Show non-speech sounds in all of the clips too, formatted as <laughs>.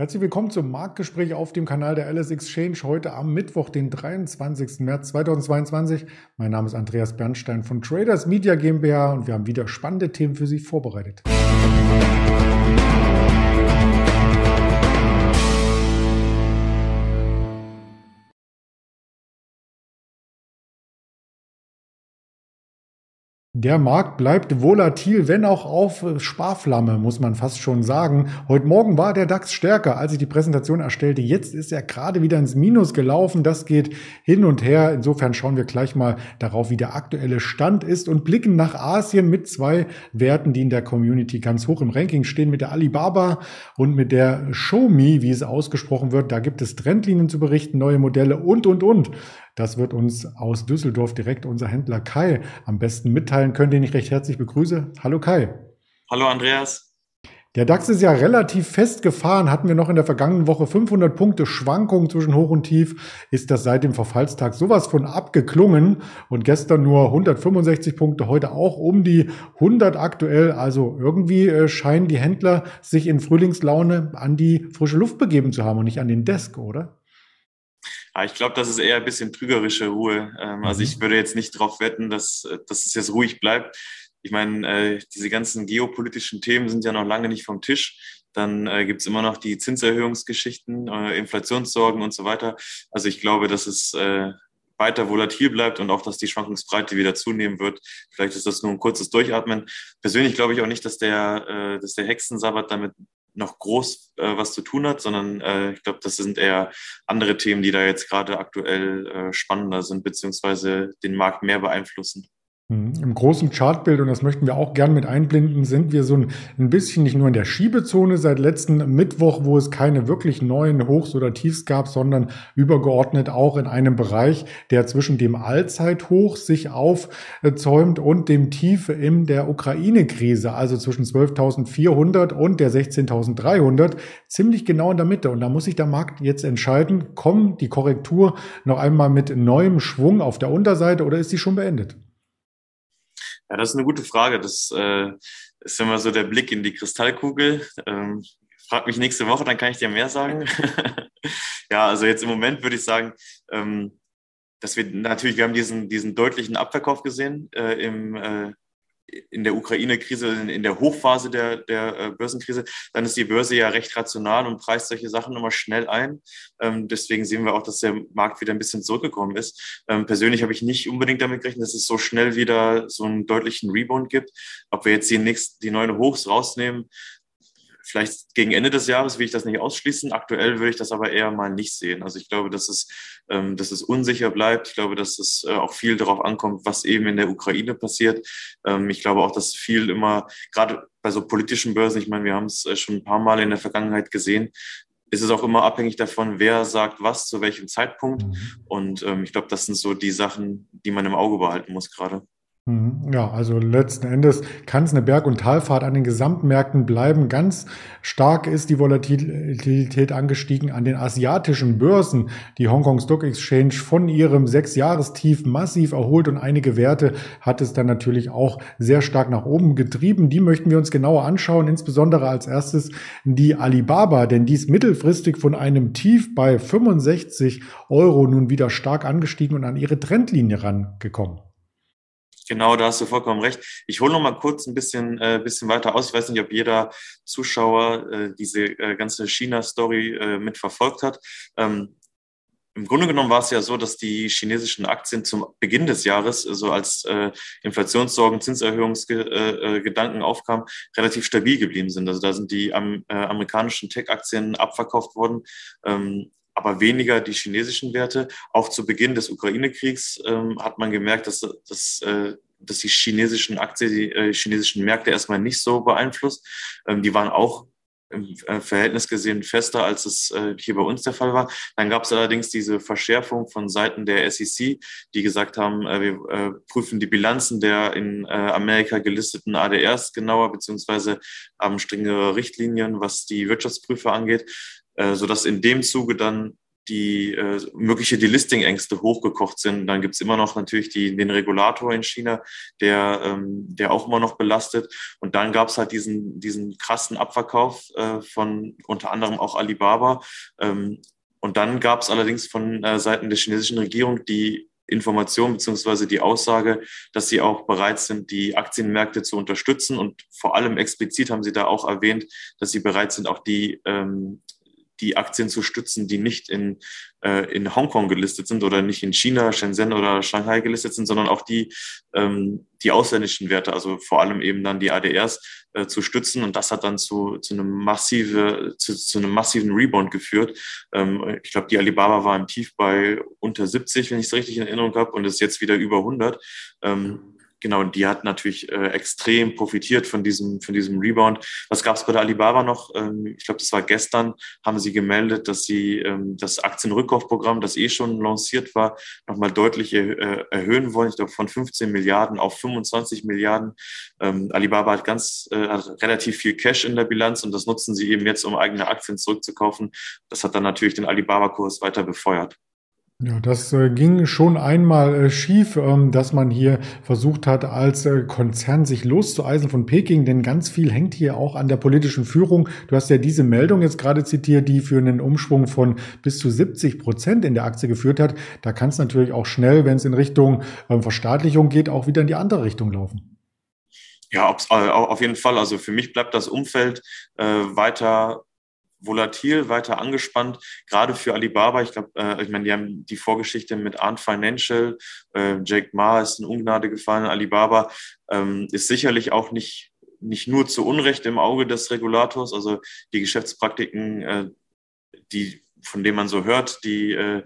Herzlich willkommen zum Marktgespräch auf dem Kanal der LS Exchange heute am Mittwoch, den 23. März 2022. Mein Name ist Andreas Bernstein von Traders Media GmbH und wir haben wieder spannende Themen für Sie vorbereitet. Der Markt bleibt volatil, wenn auch auf Sparflamme, muss man fast schon sagen. Heute Morgen war der DAX stärker, als ich die Präsentation erstellte. Jetzt ist er gerade wieder ins Minus gelaufen. Das geht hin und her. Insofern schauen wir gleich mal darauf, wie der aktuelle Stand ist und blicken nach Asien mit zwei Werten, die in der Community ganz hoch im Ranking stehen, mit der Alibaba und mit der Xiaomi, wie es ausgesprochen wird. Da gibt es Trendlinien zu berichten, neue Modelle und, und, und. Das wird uns aus Düsseldorf direkt unser Händler Kai am besten mitteilen können, den ich recht herzlich begrüße. Hallo Kai. Hallo Andreas. Der DAX ist ja relativ festgefahren. Hatten wir noch in der vergangenen Woche 500 Punkte Schwankungen zwischen Hoch und Tief, ist das seit dem Verfallstag sowas von abgeklungen. Und gestern nur 165 Punkte, heute auch um die 100 aktuell. Also irgendwie äh, scheinen die Händler sich in Frühlingslaune an die frische Luft begeben zu haben und nicht an den Desk, oder? Ja, ich glaube, das ist eher ein bisschen trügerische Ruhe. Ähm, also ich mhm. würde jetzt nicht darauf wetten, dass, dass es jetzt ruhig bleibt. Ich meine, äh, diese ganzen geopolitischen Themen sind ja noch lange nicht vom Tisch. Dann äh, gibt es immer noch die Zinserhöhungsgeschichten, äh, Inflationssorgen und so weiter. Also ich glaube, dass es äh, weiter volatil bleibt und auch, dass die Schwankungsbreite wieder zunehmen wird. Vielleicht ist das nur ein kurzes Durchatmen. Persönlich glaube ich auch nicht, dass der, äh, dass der Hexensabbat damit noch groß äh, was zu tun hat, sondern äh, ich glaube, das sind eher andere Themen, die da jetzt gerade aktuell äh, spannender sind, beziehungsweise den Markt mehr beeinflussen. Mhm. Im großen Chartbild, und das möchten wir auch gern mit einblenden, sind wir so ein, ein bisschen nicht nur in der Schiebezone seit letzten Mittwoch, wo es keine wirklich neuen Hochs oder Tiefs gab, sondern übergeordnet auch in einem Bereich, der zwischen dem Allzeithoch sich aufzäumt und dem Tief in der Ukraine-Krise, also zwischen 12.400 und der 16.300, ziemlich genau in der Mitte. Und da muss sich der Markt jetzt entscheiden, kommt die Korrektur noch einmal mit neuem Schwung auf der Unterseite oder ist sie schon beendet? Ja, das ist eine gute Frage. Das äh, ist immer so der Blick in die Kristallkugel. Ähm, frag mich nächste Woche, dann kann ich dir mehr sagen. <laughs> ja, also jetzt im Moment würde ich sagen, ähm, dass wir natürlich, wir haben diesen, diesen deutlichen Abverkauf gesehen äh, im, äh, in der Ukraine-Krise, in, der Hochphase der, der äh, Börsenkrise, dann ist die Börse ja recht rational und preist solche Sachen immer schnell ein. Ähm, deswegen sehen wir auch, dass der Markt wieder ein bisschen zurückgekommen ist. Ähm, persönlich habe ich nicht unbedingt damit gerechnet, dass es so schnell wieder so einen deutlichen Rebound gibt. Ob wir jetzt die, nächsten, die neuen Hochs rausnehmen, Vielleicht gegen Ende des Jahres will ich das nicht ausschließen. Aktuell würde ich das aber eher mal nicht sehen. Also ich glaube, dass es, ähm, dass es unsicher bleibt. Ich glaube, dass es äh, auch viel darauf ankommt, was eben in der Ukraine passiert. Ähm, ich glaube auch, dass viel immer, gerade bei so politischen Börsen, ich meine, wir haben es äh, schon ein paar Mal in der Vergangenheit gesehen, ist es auch immer abhängig davon, wer sagt was zu welchem Zeitpunkt. Mhm. Und ähm, ich glaube, das sind so die Sachen, die man im Auge behalten muss gerade. Mhm. Ja, also letzten Endes kann es eine Berg- und Talfahrt an den Gesamtmärkten bleiben. Ganz stark ist die Volatilität angestiegen an den asiatischen Börsen. Die Hongkong Stock Exchange von ihrem Sechsjahrestief massiv erholt und einige Werte hat es dann natürlich auch sehr stark nach oben getrieben. Die möchten wir uns genauer anschauen, insbesondere als erstes die Alibaba, denn die ist mittelfristig von einem Tief bei 65 Euro nun wieder stark angestiegen und an ihre Trendlinie rangekommen. Genau, da hast du vollkommen recht. Ich hole noch mal kurz ein bisschen, äh, bisschen weiter aus. Ich weiß nicht, ob jeder Zuschauer äh, diese äh, ganze China-Story äh, mitverfolgt hat. Ähm, Im Grunde genommen war es ja so, dass die chinesischen Aktien zum Beginn des Jahres, so also als äh, Inflationssorgen, Zinserhöhungsgedanken äh, aufkamen, relativ stabil geblieben sind. Also da sind die am, äh, amerikanischen Tech-Aktien abverkauft worden. Ähm, aber weniger die chinesischen Werte. Auch zu Beginn des Ukraine-Kriegs ähm, hat man gemerkt, dass, dass, äh, dass die chinesischen Aktien, die äh, chinesischen Märkte erstmal nicht so beeinflusst. Ähm, die waren auch im äh, Verhältnis gesehen fester, als es äh, hier bei uns der Fall war. Dann gab es allerdings diese Verschärfung von Seiten der SEC, die gesagt haben, äh, wir prüfen die Bilanzen der in Amerika gelisteten ADRs genauer, beziehungsweise haben strengere Richtlinien, was die Wirtschaftsprüfer angeht. Äh, sodass in dem Zuge dann die äh, mögliche Delisting-Ängste hochgekocht sind. Dann gibt's immer noch natürlich die, den Regulator in China, der, ähm, der auch immer noch belastet. Und dann gab's halt diesen, diesen krassen Abverkauf äh, von unter anderem auch Alibaba. Ähm, und dann gab's allerdings von äh, Seiten der chinesischen Regierung die Information beziehungsweise die Aussage, dass sie auch bereit sind, die Aktienmärkte zu unterstützen. Und vor allem explizit haben sie da auch erwähnt, dass sie bereit sind, auch die ähm, die Aktien zu stützen, die nicht in, äh, in Hongkong gelistet sind oder nicht in China, Shenzhen oder Shanghai gelistet sind, sondern auch die, ähm, die ausländischen Werte, also vor allem eben dann die ADRs, äh, zu stützen. Und das hat dann zu, zu, einem, massive, zu, zu einem massiven Rebound geführt. Ähm, ich glaube, die Alibaba war im Tief bei unter 70, wenn ich es richtig in Erinnerung habe, und ist jetzt wieder über 100. Ähm, genau, die hat natürlich äh, extrem profitiert von diesem, von diesem Rebound. Was gab es bei der Alibaba noch? Ähm, ich glaube, das war gestern, haben sie gemeldet, dass sie ähm, das Aktienrückkaufprogramm, das eh schon lanciert war, nochmal deutlich äh, erhöhen wollen. Ich glaube, von 15 Milliarden auf 25 Milliarden. Ähm, Alibaba hat ganz äh, hat relativ viel Cash in der Bilanz und das nutzen sie eben jetzt, um eigene Aktien zurückzukaufen. Das hat dann natürlich den Alibaba-Kurs weiter befeuert. Ja, das äh, ging schon einmal äh, schief, ähm, dass man hier versucht hat, als äh, Konzern sich loszueisen von Peking, denn ganz viel hängt hier auch an der politischen Führung. Du hast ja diese Meldung jetzt gerade zitiert, die für einen Umschwung von bis zu 70 Prozent in der Aktie geführt hat. Da kann es natürlich auch schnell, wenn es in Richtung ähm, Verstaatlichung geht, auch wieder in die andere Richtung laufen. Ja, auf jeden Fall. Also für mich bleibt das Umfeld weiter volatil, weiter angespannt, gerade für Alibaba. Ich glaube, äh, ich meine, die haben die Vorgeschichte mit Arndt Financial, äh, Jake Ma ist in Ungnade gefallen, Alibaba ähm, ist sicherlich auch nicht, nicht nur zu Unrecht im Auge des Regulators, also die Geschäftspraktiken, äh, die, von denen man so hört, die, äh,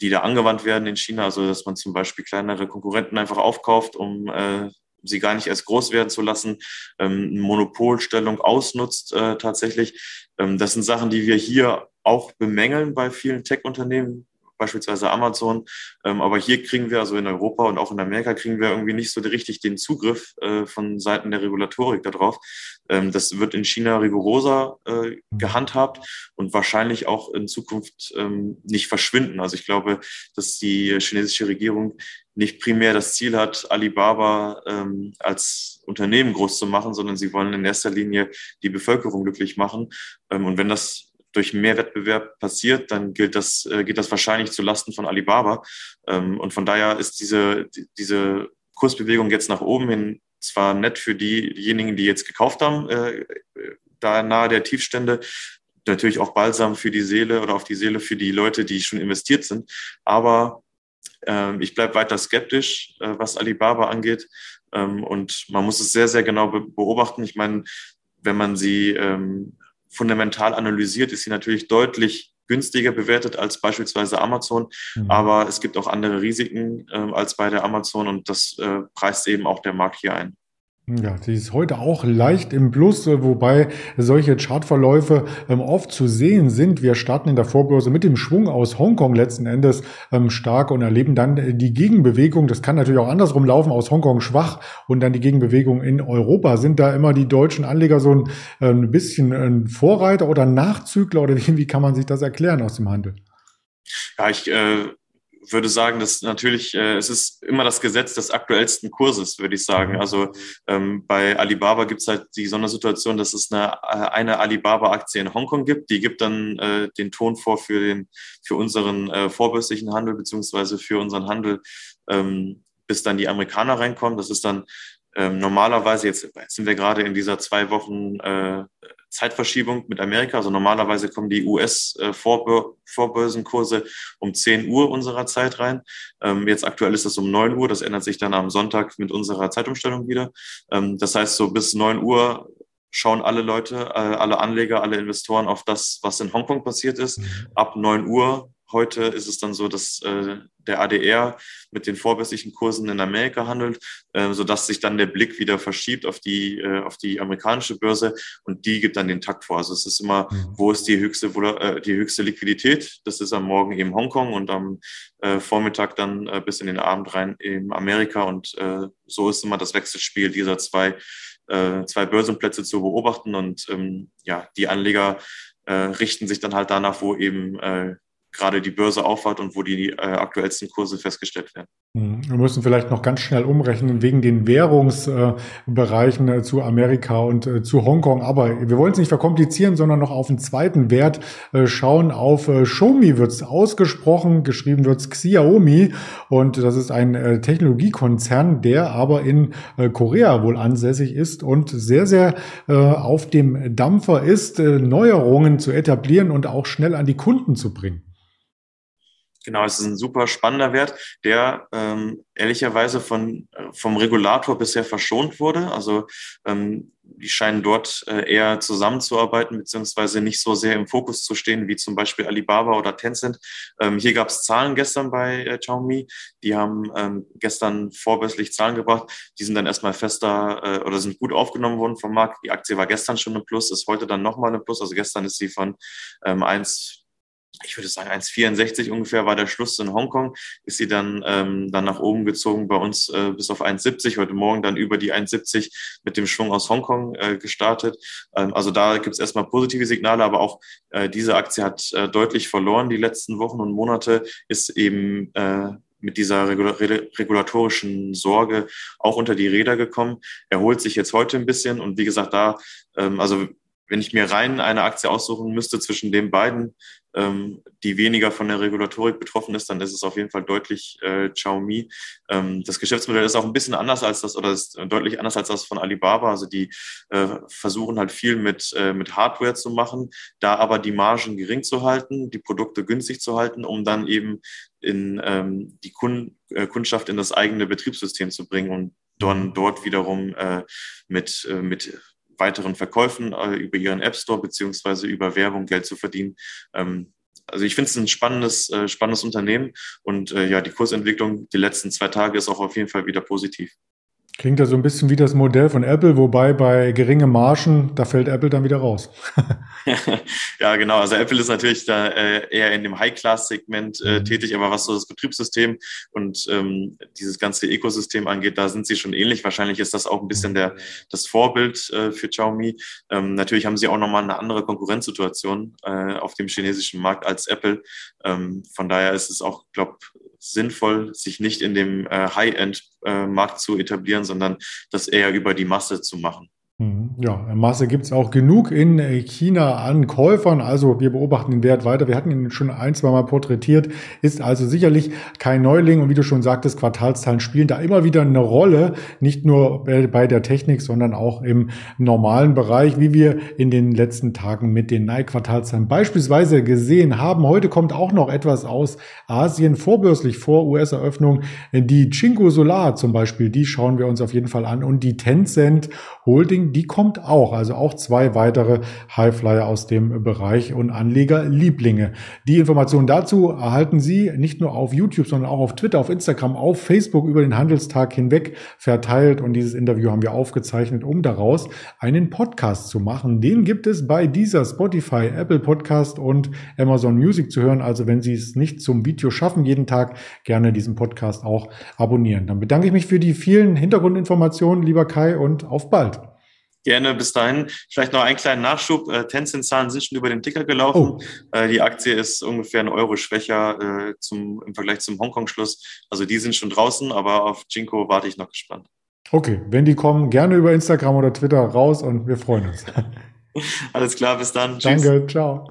die da angewandt werden in China, also dass man zum Beispiel kleinere Konkurrenten einfach aufkauft, um äh, sie gar nicht erst groß werden zu lassen, ähm, Monopolstellung ausnutzt äh, tatsächlich. Ähm, das sind Sachen, die wir hier auch bemängeln bei vielen Tech-Unternehmen, beispielsweise Amazon. Ähm, aber hier kriegen wir, also in Europa und auch in Amerika, kriegen wir irgendwie nicht so richtig den Zugriff äh, von Seiten der Regulatorik darauf. Ähm, das wird in China rigoroser äh, mhm. gehandhabt und wahrscheinlich auch in Zukunft ähm, nicht verschwinden. Also ich glaube, dass die chinesische Regierung nicht primär das Ziel hat, Alibaba ähm, als Unternehmen groß zu machen, sondern sie wollen in erster Linie die Bevölkerung glücklich machen. Ähm, und wenn das durch mehr Wettbewerb passiert, dann gilt das, äh, geht das wahrscheinlich zu Lasten von Alibaba. Ähm, und von daher ist diese, diese Kursbewegung jetzt nach oben hin zwar nett für diejenigen, die jetzt gekauft haben, äh, da nahe der Tiefstände, natürlich auch balsam für die Seele oder auf die Seele für die Leute, die schon investiert sind. Aber ähm, ich bleibe weiter skeptisch, äh, was Alibaba angeht. Ähm, und man muss es sehr, sehr genau beobachten. Ich meine, wenn man sie fundamental analysiert, ist sie natürlich deutlich günstiger bewertet als beispielsweise Amazon. Mhm. Aber es gibt auch andere Risiken äh, als bei der Amazon und das äh, preist eben auch der Markt hier ein. Ja, sie ist heute auch leicht im Plus, äh, wobei solche Chartverläufe ähm, oft zu sehen sind. Wir starten in der Vorbörse mit dem Schwung aus Hongkong letzten Endes ähm, stark und erleben dann äh, die Gegenbewegung. Das kann natürlich auch andersrum laufen, aus Hongkong schwach und dann die Gegenbewegung in Europa. Sind da immer die deutschen Anleger so ein, äh, bisschen ein Vorreiter oder Nachzügler oder wie, wie kann man sich das erklären aus dem Handel? Ja, ich äh würde sagen, dass natürlich, äh, es ist immer das Gesetz des aktuellsten Kurses, würde ich sagen. Mhm. Also ähm, bei Alibaba gibt es halt die Sondersituation, dass es eine, äh, eine Alibaba-Aktie in Hongkong gibt. Die gibt dann äh, den Ton vor für, den, für unseren äh, vorbörslichen Handel beziehungsweise für unseren Handel, ähm, bis dann die Amerikaner reinkommen. Das ist dann ähm, normalerweise, jetzt, sind wir gerade in dieser zwei Wochen äh, Zeitverschiebung mit Amerika. Also normalerweise kommen die US-Vorbörsenkurse um 10 Uhr unserer Zeit rein. Ähm, jetzt aktuell ist das um 9 Uhr. Das ändert sich dann am Sonntag mit unserer Zeitumstellung wieder. Ähm, das heißt, so bis 9 Uhr schauen alle Leute, äh, alle Anleger, alle Investoren auf das, was in Hongkong passiert ist. Mhm. Ab 9 Uhr Heute ist es dann so, dass äh, der ADR mit den vorbörslichen Kursen in Amerika handelt, äh, sodass sich dann der Blick wieder verschiebt auf die, äh, auf die amerikanische Börse und die gibt dann den Takt vor. Also es ist immer, mhm. wo ist die höchste, äh, die höchste Liquidität? Das ist am Morgen eben Hongkong und am äh, Vormittag dann äh, bis in den Abend rein in Amerika und äh, so ist immer das Wechselspiel dieser zwei, äh, zwei Börsenplätze zu beobachten und ähm, ja, die Anleger äh, richten sich dann halt danach, wo eben äh, gerade die Börse aufhat und wo die äh, aktuellsten Kurse festgestellt werden. Hm, wir müssen vielleicht noch ganz schnell umrechnen wegen den Währungsbereichen äh, zu Amerika und äh, zu Hongkong. Aber wir wollen es nicht verkomplizieren, sondern noch auf den zweiten Wert äh, schauen. Auf Xiaomi wird es ausgesprochen, geschrieben wird es Xiaomi. Und das ist ein Technologiekonzern, der aber in Korea wohl ansässig ist und sehr, sehr auf dem Dampfer ist, Neuerungen zu etablieren und auch schnell an die Kunden zu bringen. Genau, es ist ein super spannender Wert, der ähm, ehrlicherweise von, äh, vom Regulator bisher verschont wurde. Also ähm, die scheinen dort äh, eher zusammenzuarbeiten, beziehungsweise nicht so sehr im Fokus zu stehen, wie zum Beispiel Alibaba oder Tencent. Ähm, hier gab es Zahlen gestern bei äh, Xiaomi. Die haben ähm, gestern vorbörslich Zahlen gebracht. Die sind dann erstmal fester äh, oder sind gut aufgenommen worden vom Markt. Die Aktie war gestern schon ein Plus, ist heute dann nochmal ein Plus. Also gestern ist sie von ähm, 1 ich würde sagen, 1,64 ungefähr war der Schluss in Hongkong, ist sie dann, ähm, dann nach oben gezogen bei uns äh, bis auf 1,70, heute Morgen dann über die 1,70 mit dem Schwung aus Hongkong äh, gestartet. Ähm, also da gibt es erstmal positive Signale, aber auch äh, diese Aktie hat äh, deutlich verloren die letzten Wochen und Monate, ist eben äh, mit dieser regulatorischen Sorge auch unter die Räder gekommen, erholt sich jetzt heute ein bisschen und wie gesagt, da, ähm, also wenn ich mir rein eine Aktie aussuchen müsste zwischen den beiden, ähm, die weniger von der Regulatorik betroffen ist, dann ist es auf jeden Fall deutlich äh, Xiaomi. Ähm, das Geschäftsmodell ist auch ein bisschen anders als das oder ist deutlich anders als das von Alibaba. Also die äh, versuchen halt viel mit, äh, mit Hardware zu machen, da aber die Margen gering zu halten, die Produkte günstig zu halten, um dann eben in ähm, die Kund äh, Kundschaft in das eigene Betriebssystem zu bringen und dann dort wiederum äh, mit, äh, mit weiteren Verkäufen äh, über ihren App Store beziehungsweise über Werbung Geld zu verdienen. Ähm, also ich finde es ein spannendes, äh, spannendes Unternehmen und äh, ja, die Kursentwicklung die letzten zwei Tage ist auch auf jeden Fall wieder positiv. Klingt ja so ein bisschen wie das Modell von Apple, wobei bei geringen Margen, da fällt Apple dann wieder raus. <laughs> ja, genau. Also Apple ist natürlich da äh, eher in dem High-Class-Segment äh, mhm. tätig, aber was so das Betriebssystem und ähm, dieses ganze Ökosystem angeht, da sind sie schon ähnlich. Wahrscheinlich ist das auch ein bisschen der, das Vorbild äh, für Xiaomi. Ähm, natürlich haben sie auch nochmal eine andere Konkurrenzsituation äh, auf dem chinesischen Markt als Apple. Ähm, von daher ist es auch, glaube sinnvoll, sich nicht in dem äh, High-End-Markt äh, zu etablieren, sondern das eher über die Masse zu machen. Mhm. Ja, Masse gibt es auch genug in China an Käufern. Also wir beobachten den Wert weiter. Wir hatten ihn schon ein, zwei Mal porträtiert. Ist also sicherlich kein Neuling. Und wie du schon sagtest, Quartalszahlen spielen da immer wieder eine Rolle. Nicht nur bei der Technik, sondern auch im normalen Bereich, wie wir in den letzten Tagen mit den Nike-Quartalzahlen beispielsweise gesehen haben. Heute kommt auch noch etwas aus Asien vorbörslich vor US-Eröffnung. Die Chinko Solar zum Beispiel, die schauen wir uns auf jeden Fall an. Und die Tencent Holding, die kommt auch. Also auch zwei weitere Highflyer aus dem Bereich und Anlegerlieblinge. Die Informationen dazu erhalten Sie nicht nur auf YouTube, sondern auch auf Twitter, auf Instagram, auf Facebook über den Handelstag hinweg verteilt. Und dieses Interview haben wir aufgezeichnet, um daraus einen Podcast zu machen. Den gibt es bei dieser Spotify, Apple Podcast und Amazon Music zu hören. Also wenn Sie es nicht zum Video schaffen, jeden Tag gerne diesen Podcast auch abonnieren. Dann bedanke ich mich für die vielen Hintergrundinformationen, lieber Kai, und auf bald. Gerne bis dahin. Vielleicht noch einen kleinen Nachschub. Äh, Tencent-Zahlen sind schon über den Ticker gelaufen. Oh. Äh, die Aktie ist ungefähr ein Euro schwächer äh, zum, im Vergleich zum Hongkong-Schluss. Also die sind schon draußen, aber auf Jinko warte ich noch gespannt. Okay, wenn die kommen, gerne über Instagram oder Twitter raus und wir freuen uns. <laughs> Alles klar, bis dann. Tschüss. Danke, ciao.